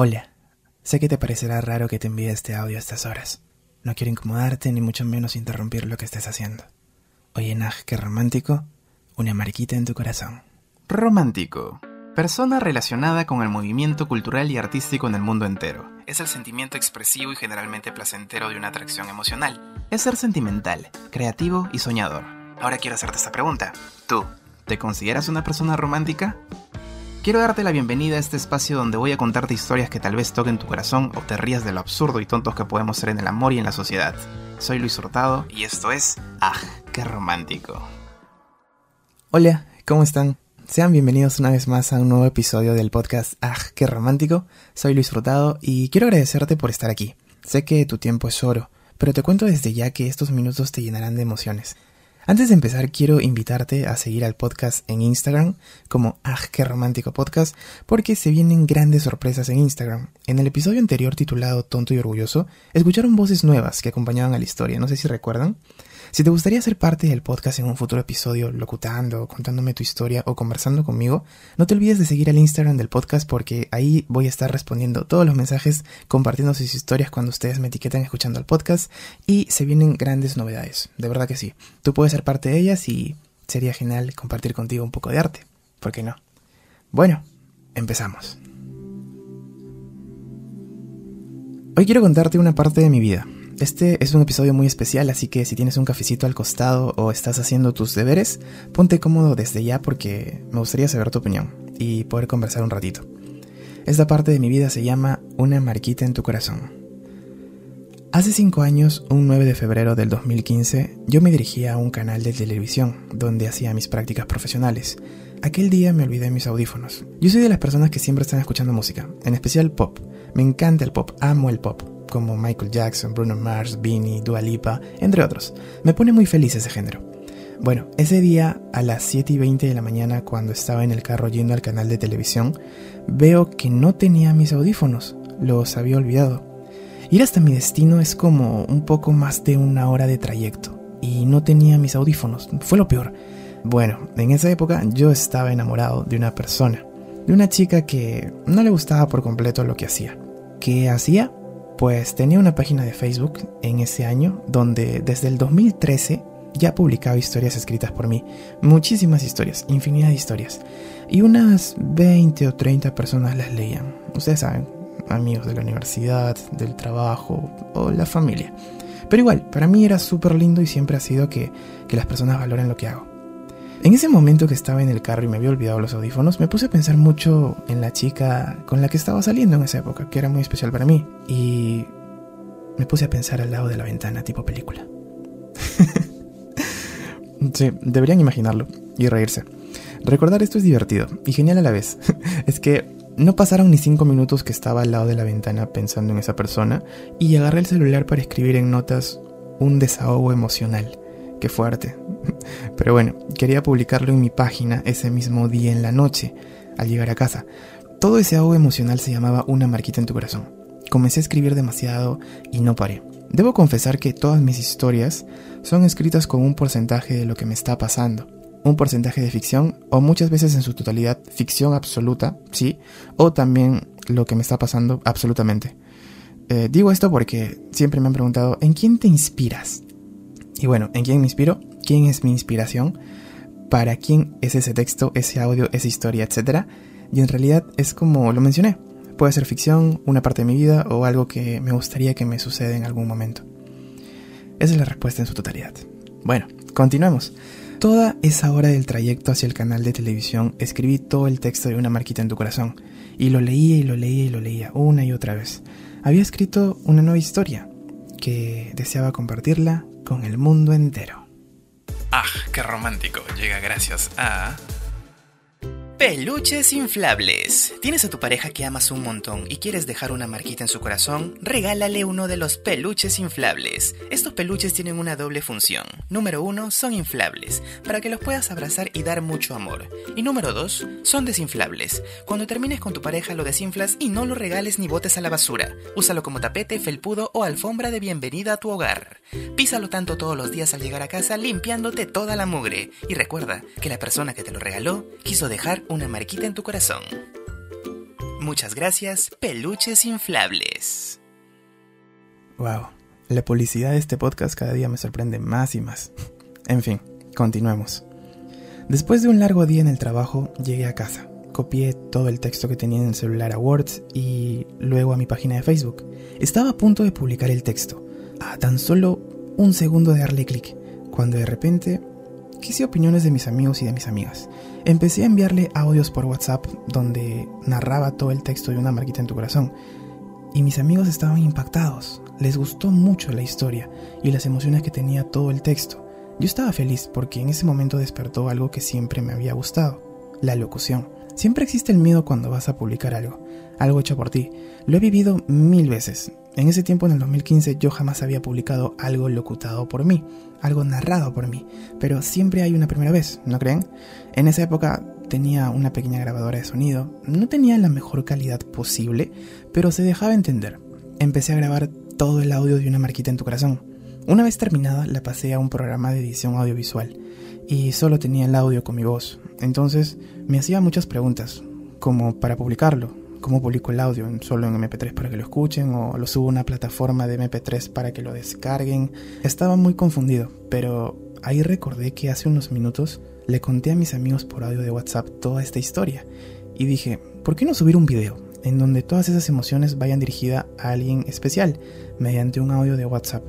Hola, sé que te parecerá raro que te envíe este audio a estas horas. No quiero incomodarte ni mucho menos interrumpir lo que estés haciendo. Hoy en Aj, qué romántico, una marquita en tu corazón. Romántico. Persona relacionada con el movimiento cultural y artístico en el mundo entero. Es el sentimiento expresivo y generalmente placentero de una atracción emocional. Es ser sentimental, creativo y soñador. Ahora quiero hacerte esta pregunta. ¿Tú, te consideras una persona romántica? Quiero darte la bienvenida a este espacio donde voy a contarte historias que tal vez toquen tu corazón o te rías de lo absurdo y tontos que podemos ser en el amor y en la sociedad. Soy Luis Hurtado y esto es ¡Ah, qué romántico! Hola, ¿cómo están? Sean bienvenidos una vez más a un nuevo episodio del podcast ¡Ah, qué romántico! Soy Luis Hurtado y quiero agradecerte por estar aquí. Sé que tu tiempo es oro, pero te cuento desde ya que estos minutos te llenarán de emociones. Antes de empezar, quiero invitarte a seguir al podcast en Instagram como ¡Ah, qué romántico podcast! porque se vienen grandes sorpresas en Instagram. En el episodio anterior titulado Tonto y Orgulloso, escucharon voces nuevas que acompañaban a la historia, no sé si recuerdan. Si te gustaría ser parte del podcast en un futuro episodio, locutando, contándome tu historia o conversando conmigo, no te olvides de seguir al Instagram del podcast porque ahí voy a estar respondiendo todos los mensajes, compartiendo sus historias cuando ustedes me etiquetan escuchando el podcast y se vienen grandes novedades, de verdad que sí. Tú puedes ser parte de ellas y sería genial compartir contigo un poco de arte, ¿por qué no? Bueno, empezamos. Hoy quiero contarte una parte de mi vida, este es un episodio muy especial, así que si tienes un cafecito al costado o estás haciendo tus deberes, ponte cómodo desde ya porque me gustaría saber tu opinión y poder conversar un ratito. Esta parte de mi vida se llama Una marquita en tu corazón. Hace 5 años, un 9 de febrero del 2015, yo me dirigía a un canal de televisión donde hacía mis prácticas profesionales. Aquel día me olvidé mis audífonos. Yo soy de las personas que siempre están escuchando música, en especial pop. Me encanta el pop, amo el pop como Michael Jackson, Bruno Mars, Beanie, Dua Lipa, entre otros. Me pone muy feliz ese género. Bueno, ese día a las 7 y 20 de la mañana cuando estaba en el carro yendo al canal de televisión, veo que no tenía mis audífonos, los había olvidado. Ir hasta mi destino es como un poco más de una hora de trayecto y no tenía mis audífonos, fue lo peor. Bueno, en esa época yo estaba enamorado de una persona, de una chica que no le gustaba por completo lo que hacía. ¿Qué hacía? Pues tenía una página de Facebook en ese año donde desde el 2013 ya publicaba historias escritas por mí. Muchísimas historias, infinidad de historias. Y unas 20 o 30 personas las leían. Ustedes saben, amigos de la universidad, del trabajo o la familia. Pero igual, para mí era súper lindo y siempre ha sido que, que las personas valoren lo que hago. En ese momento que estaba en el carro y me había olvidado los audífonos, me puse a pensar mucho en la chica con la que estaba saliendo en esa época, que era muy especial para mí. Y me puse a pensar al lado de la ventana, tipo película. sí, deberían imaginarlo y reírse. Recordar esto es divertido y genial a la vez. es que no pasaron ni cinco minutos que estaba al lado de la ventana pensando en esa persona y agarré el celular para escribir en notas un desahogo emocional. Qué fuerte. Pero bueno, quería publicarlo en mi página ese mismo día en la noche, al llegar a casa. Todo ese ahogo emocional se llamaba Una marquita en tu corazón. Comencé a escribir demasiado y no paré. Debo confesar que todas mis historias son escritas con un porcentaje de lo que me está pasando. Un porcentaje de ficción, o muchas veces en su totalidad ficción absoluta, sí, o también lo que me está pasando absolutamente. Eh, digo esto porque siempre me han preguntado, ¿en quién te inspiras? Y bueno, ¿en quién me inspiro? ¿Quién es mi inspiración? ¿Para quién es ese texto, ese audio, esa historia, etcétera? Y en realidad es como lo mencioné. Puede ser ficción, una parte de mi vida o algo que me gustaría que me suceda en algún momento. Esa es la respuesta en su totalidad. Bueno, continuemos. Toda esa hora del trayecto hacia el canal de televisión escribí todo el texto de una marquita en tu corazón. Y lo leía y lo leía y lo leía una y otra vez. Había escrito una nueva historia que deseaba compartirla con el mundo entero. ¡Ah, qué romántico! Llega gracias a... Peluches inflables. ¿Tienes a tu pareja que amas un montón y quieres dejar una marquita en su corazón? Regálale uno de los peluches inflables. Estos peluches tienen una doble función. Número uno, son inflables, para que los puedas abrazar y dar mucho amor. Y número dos, son desinflables. Cuando termines con tu pareja lo desinflas y no lo regales ni botes a la basura. Úsalo como tapete, felpudo o alfombra de bienvenida a tu hogar. Písalo tanto todos los días al llegar a casa limpiándote toda la mugre. Y recuerda que la persona que te lo regaló quiso dejar una marquita en tu corazón. Muchas gracias, peluches inflables. Wow, la publicidad de este podcast cada día me sorprende más y más. En fin, continuemos. Después de un largo día en el trabajo, llegué a casa. Copié todo el texto que tenía en el celular a Word y luego a mi página de Facebook. Estaba a punto de publicar el texto, a tan solo un segundo de darle clic, cuando de repente quise opiniones de mis amigos y de mis amigas. Empecé a enviarle audios por WhatsApp donde narraba todo el texto de una marquita en tu corazón. Y mis amigos estaban impactados. Les gustó mucho la historia y las emociones que tenía todo el texto. Yo estaba feliz porque en ese momento despertó algo que siempre me había gustado, la locución. Siempre existe el miedo cuando vas a publicar algo, algo hecho por ti. Lo he vivido mil veces. En ese tiempo, en el 2015, yo jamás había publicado algo locutado por mí, algo narrado por mí, pero siempre hay una primera vez, ¿no creen? En esa época tenía una pequeña grabadora de sonido, no tenía la mejor calidad posible, pero se dejaba entender. Empecé a grabar todo el audio de una marquita en tu corazón. Una vez terminada, la pasé a un programa de edición audiovisual y solo tenía el audio con mi voz. Entonces me hacía muchas preguntas, como para publicarlo, cómo publico el audio, solo en MP3 para que lo escuchen o lo subo a una plataforma de MP3 para que lo descarguen. Estaba muy confundido, pero ahí recordé que hace unos minutos le conté a mis amigos por audio de WhatsApp toda esta historia y dije, ¿por qué no subir un video en donde todas esas emociones vayan dirigidas a alguien especial mediante un audio de WhatsApp?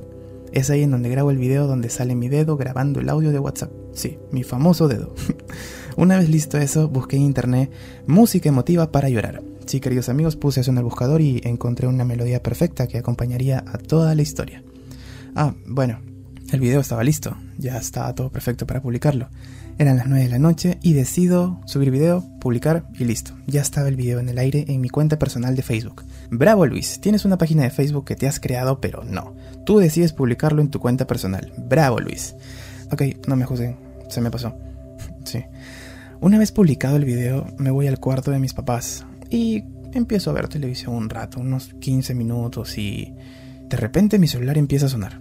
Es ahí en donde grabo el video donde sale mi dedo grabando el audio de WhatsApp. Sí, mi famoso dedo. Una vez listo eso, busqué en internet música emotiva para llorar. Sí, queridos amigos, puse eso en el buscador y encontré una melodía perfecta que acompañaría a toda la historia. Ah, bueno, el video estaba listo, ya estaba todo perfecto para publicarlo. Eran las 9 de la noche y decido subir video, publicar y listo. Ya estaba el video en el aire en mi cuenta personal de Facebook. Bravo Luis, tienes una página de Facebook que te has creado, pero no. Tú decides publicarlo en tu cuenta personal. Bravo Luis. Ok, no me juzguen, se me pasó. Sí. Una vez publicado el video, me voy al cuarto de mis papás y empiezo a ver televisión un rato, unos 15 minutos y de repente mi celular empieza a sonar.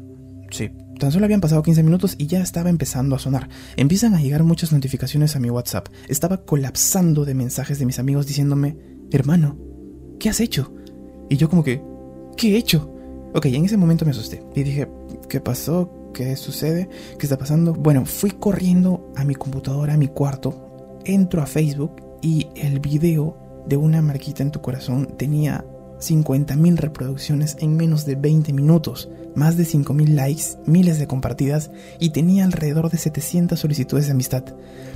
Sí, tan solo habían pasado 15 minutos y ya estaba empezando a sonar. Empiezan a llegar muchas notificaciones a mi WhatsApp. Estaba colapsando de mensajes de mis amigos diciéndome, hermano, ¿qué has hecho? Y yo como que, ¿qué he hecho? Ok, en ese momento me asusté y dije, ¿qué pasó? ¿Qué sucede? ¿Qué está pasando? Bueno, fui corriendo a mi computadora, a mi cuarto, entro a Facebook y el video de una marquita en tu corazón tenía 50.000 reproducciones en menos de 20 minutos, más de 5.000 likes, miles de compartidas y tenía alrededor de 700 solicitudes de amistad.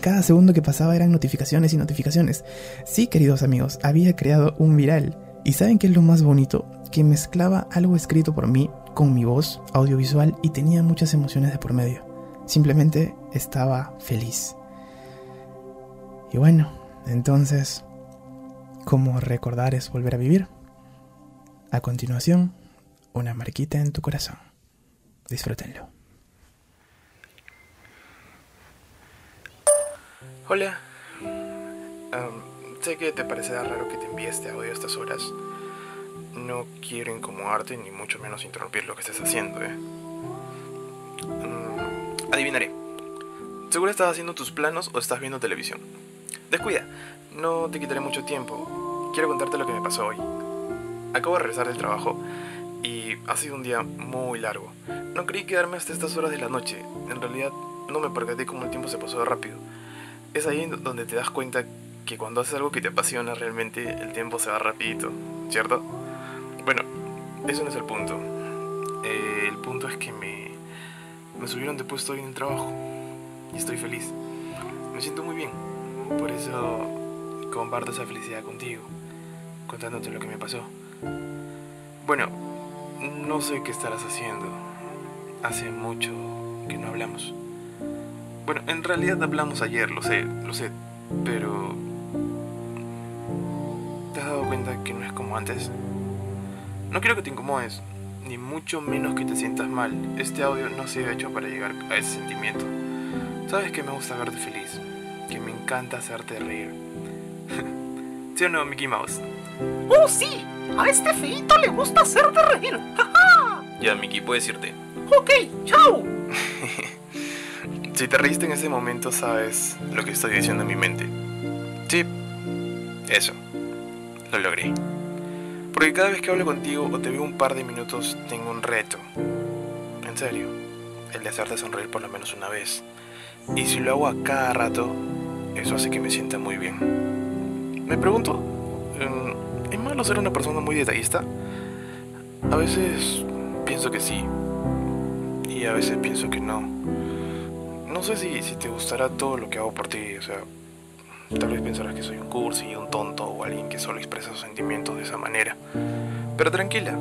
Cada segundo que pasaba eran notificaciones y notificaciones. Sí, queridos amigos, había creado un viral. ¿Y saben qué es lo más bonito? Que mezclaba algo escrito por mí con mi voz audiovisual y tenía muchas emociones de por medio. Simplemente estaba feliz. Y bueno, entonces, ¿cómo recordar es volver a vivir? A continuación, una marquita en tu corazón. Disfrútenlo. Hola. sé que te parecerá raro que te envíe este audio a estas horas. No quiero incomodarte ni mucho menos interrumpir lo que estés haciendo, ¿eh? Mm, adivinaré. Seguro estás haciendo tus planos o estás viendo televisión. Descuida, no te quitaré mucho tiempo. Quiero contarte lo que me pasó hoy. Acabo de regresar del trabajo y ha sido un día muy largo. No creí quedarme hasta estas horas de la noche. En realidad no me percaté cómo el tiempo se pasó rápido. Es ahí donde te das cuenta que cuando haces algo que te apasiona realmente el tiempo se va rapidito, ¿cierto? Bueno, eso no es el punto. Eh, el punto es que me, me subieron de puesto hoy en el trabajo y estoy feliz. Me siento muy bien. Por eso comparto esa felicidad contigo, contándote lo que me pasó. Bueno, no sé qué estarás haciendo. Hace mucho que no hablamos. Bueno, en realidad hablamos ayer, lo sé, lo sé, pero... ¿Te has dado cuenta que no es como antes? No quiero que te incomodes, ni mucho menos que te sientas mal. Este audio no se ha hecho para llegar a ese sentimiento. Sabes que me gusta verte feliz, que me encanta hacerte reír. ¿Sí o no, Mickey Mouse? ¡Oh, sí! A este feito le gusta hacerte reír. ¡Ja, Ya, Mickey, puedes irte. Ok, chao. si te reíste en ese momento, sabes lo que estoy diciendo en mi mente. Sí, eso. lo logré. Porque cada vez que hablo contigo o te veo un par de minutos, tengo un reto. En serio, el de hacerte sonreír por lo menos una vez. Y si lo hago a cada rato, eso hace que me sienta muy bien. Me pregunto, em, ¿es malo ser una persona muy detallista? A veces pienso que sí. Y a veces pienso que no. No sé si, si te gustará todo lo que hago por ti, o sea, Tal vez pensarás que soy un cursi, un tonto o alguien que solo expresa sus sentimientos de esa manera. Pero tranquila,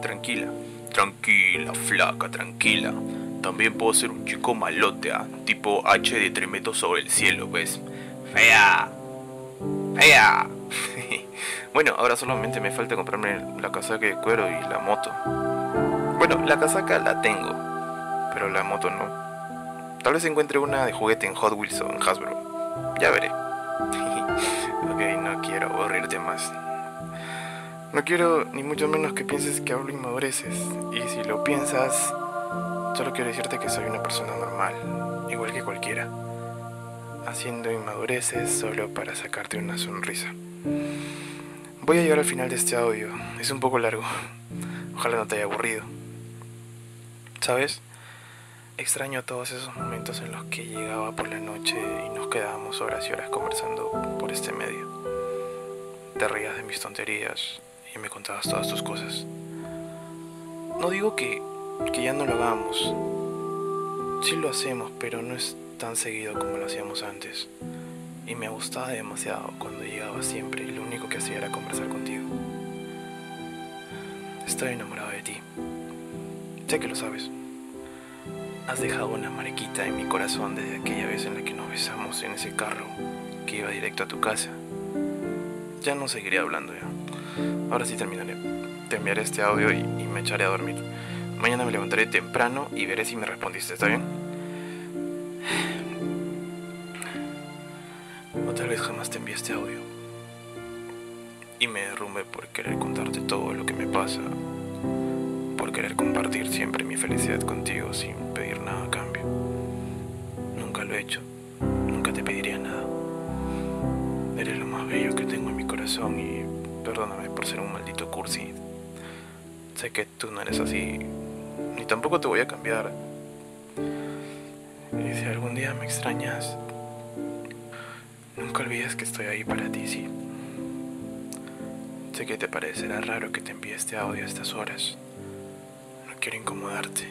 tranquila, tranquila, flaca, tranquila. También puedo ser un chico malote, ¿ah? tipo H de tremendo sobre el cielo, ¿ves? ¡Fea! ¡Fea! bueno, ahora solamente me falta comprarme la casaca de cuero y la moto. Bueno, la casaca la tengo, pero la moto no. Tal vez encuentre una de juguete en Hot Wheels o en Hasbro. Ya veré. ok, no quiero aburrirte más. No quiero ni mucho menos que pienses que hablo inmadureces. Y si lo piensas, solo quiero decirte que soy una persona normal, igual que cualquiera. Haciendo inmadureces solo para sacarte una sonrisa. Voy a llegar al final de este audio. Es un poco largo. Ojalá no te haya aburrido. ¿Sabes? Extraño todos esos momentos en los que llegaba por la noche y nos quedábamos horas y horas conversando por este medio. Te reías de mis tonterías y me contabas todas tus cosas. No digo que, que ya no lo hagamos. Sí lo hacemos, pero no es tan seguido como lo hacíamos antes. Y me gustaba demasiado cuando llegaba siempre y lo único que hacía era conversar contigo. Estoy enamorado de ti. Sé que lo sabes. Has dejado una mariquita en mi corazón desde aquella vez en la que nos besamos en ese carro que iba directo a tu casa. Ya no seguiré hablando ya. Ahora sí terminaré. Te enviaré este audio y, y me echaré a dormir. Mañana me levantaré temprano y veré si me respondiste, ¿está bien? Jamás te envíe este audio. Y me derrumbe por querer contarte todo lo que me pasa por querer compartir siempre mi felicidad contigo sin pedir nada a cambio. Nunca lo he hecho, nunca te pediría nada. Eres lo más bello que tengo en mi corazón y perdóname por ser un maldito cursi. Sé que tú no eres así, ni tampoco te voy a cambiar. Y si algún día me extrañas, nunca olvides que estoy ahí para ti, sí. Sé que te parecerá raro que te envíe este audio a estas horas quiero incomodarte.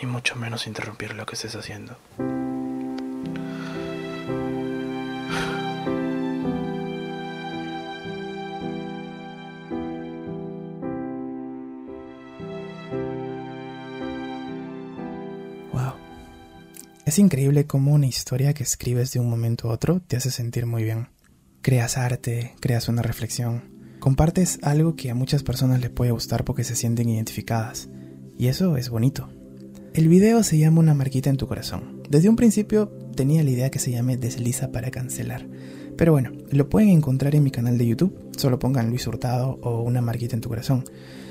Ni mucho menos interrumpir lo que estés haciendo. Es increíble cómo una historia que escribes de un momento a otro te hace sentir muy bien. Creas arte, creas una reflexión, Compartes algo que a muchas personas les puede gustar porque se sienten identificadas. Y eso es bonito. El video se llama Una marquita en tu corazón. Desde un principio tenía la idea que se llame Desliza para cancelar. Pero bueno, lo pueden encontrar en mi canal de YouTube. Solo pongan Luis Hurtado o Una marquita en tu corazón.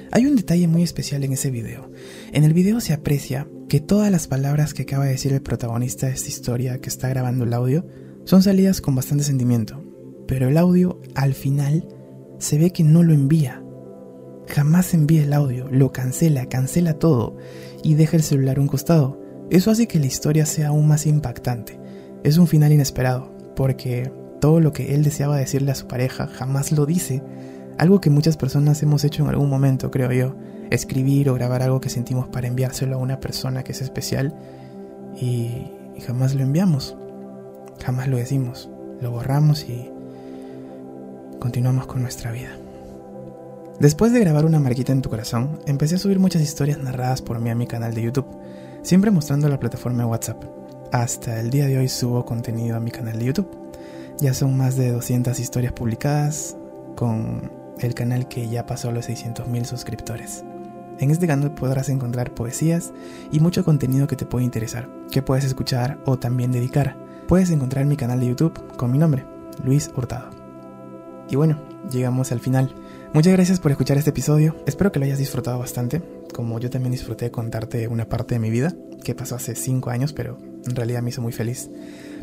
Hay un detalle muy especial en ese video. En el video se aprecia que todas las palabras que acaba de decir el protagonista de esta historia que está grabando el audio son salidas con bastante sentimiento. Pero el audio al final se ve que no lo envía. Jamás envía el audio, lo cancela, cancela todo y deja el celular un costado. Eso hace que la historia sea aún más impactante. Es un final inesperado, porque todo lo que él deseaba decirle a su pareja jamás lo dice. Algo que muchas personas hemos hecho en algún momento, creo yo. Escribir o grabar algo que sentimos para enviárselo a una persona que es especial y, jamás lo enviamos. Jamás lo decimos. Lo borramos y continuamos con nuestra vida. Después de grabar una marquita en tu corazón, empecé a subir muchas historias narradas por mí a mi canal de YouTube, siempre mostrando la plataforma de WhatsApp. Hasta el día de hoy subo contenido a mi canal de YouTube. Ya son más de 200 historias publicadas con el canal que ya pasó a los 600.000 suscriptores. En este canal podrás encontrar poesías y mucho contenido que te puede interesar, que puedes escuchar o también dedicar. Puedes encontrar mi canal de YouTube con mi nombre, Luis Hurtado. Y bueno, llegamos al final. Muchas gracias por escuchar este episodio. Espero que lo hayas disfrutado bastante, como yo también disfruté contarte una parte de mi vida, que pasó hace 5 años, pero en realidad me hizo muy feliz.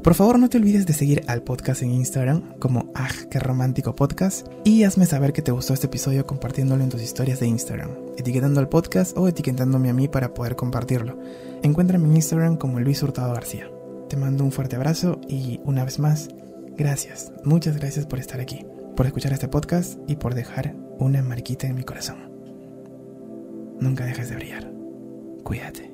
Por favor, no te olvides de seguir al podcast en Instagram como Aj, que romántico podcast y hazme saber que te gustó este episodio compartiéndolo en tus historias de Instagram, etiquetando al podcast o etiquetándome a mí para poder compartirlo. Encuéntrame en Instagram como Luis Hurtado García. Te mando un fuerte abrazo y una vez más, gracias, muchas gracias por estar aquí, por escuchar este podcast y por dejar una marquita en mi corazón. Nunca dejes de brillar. Cuídate.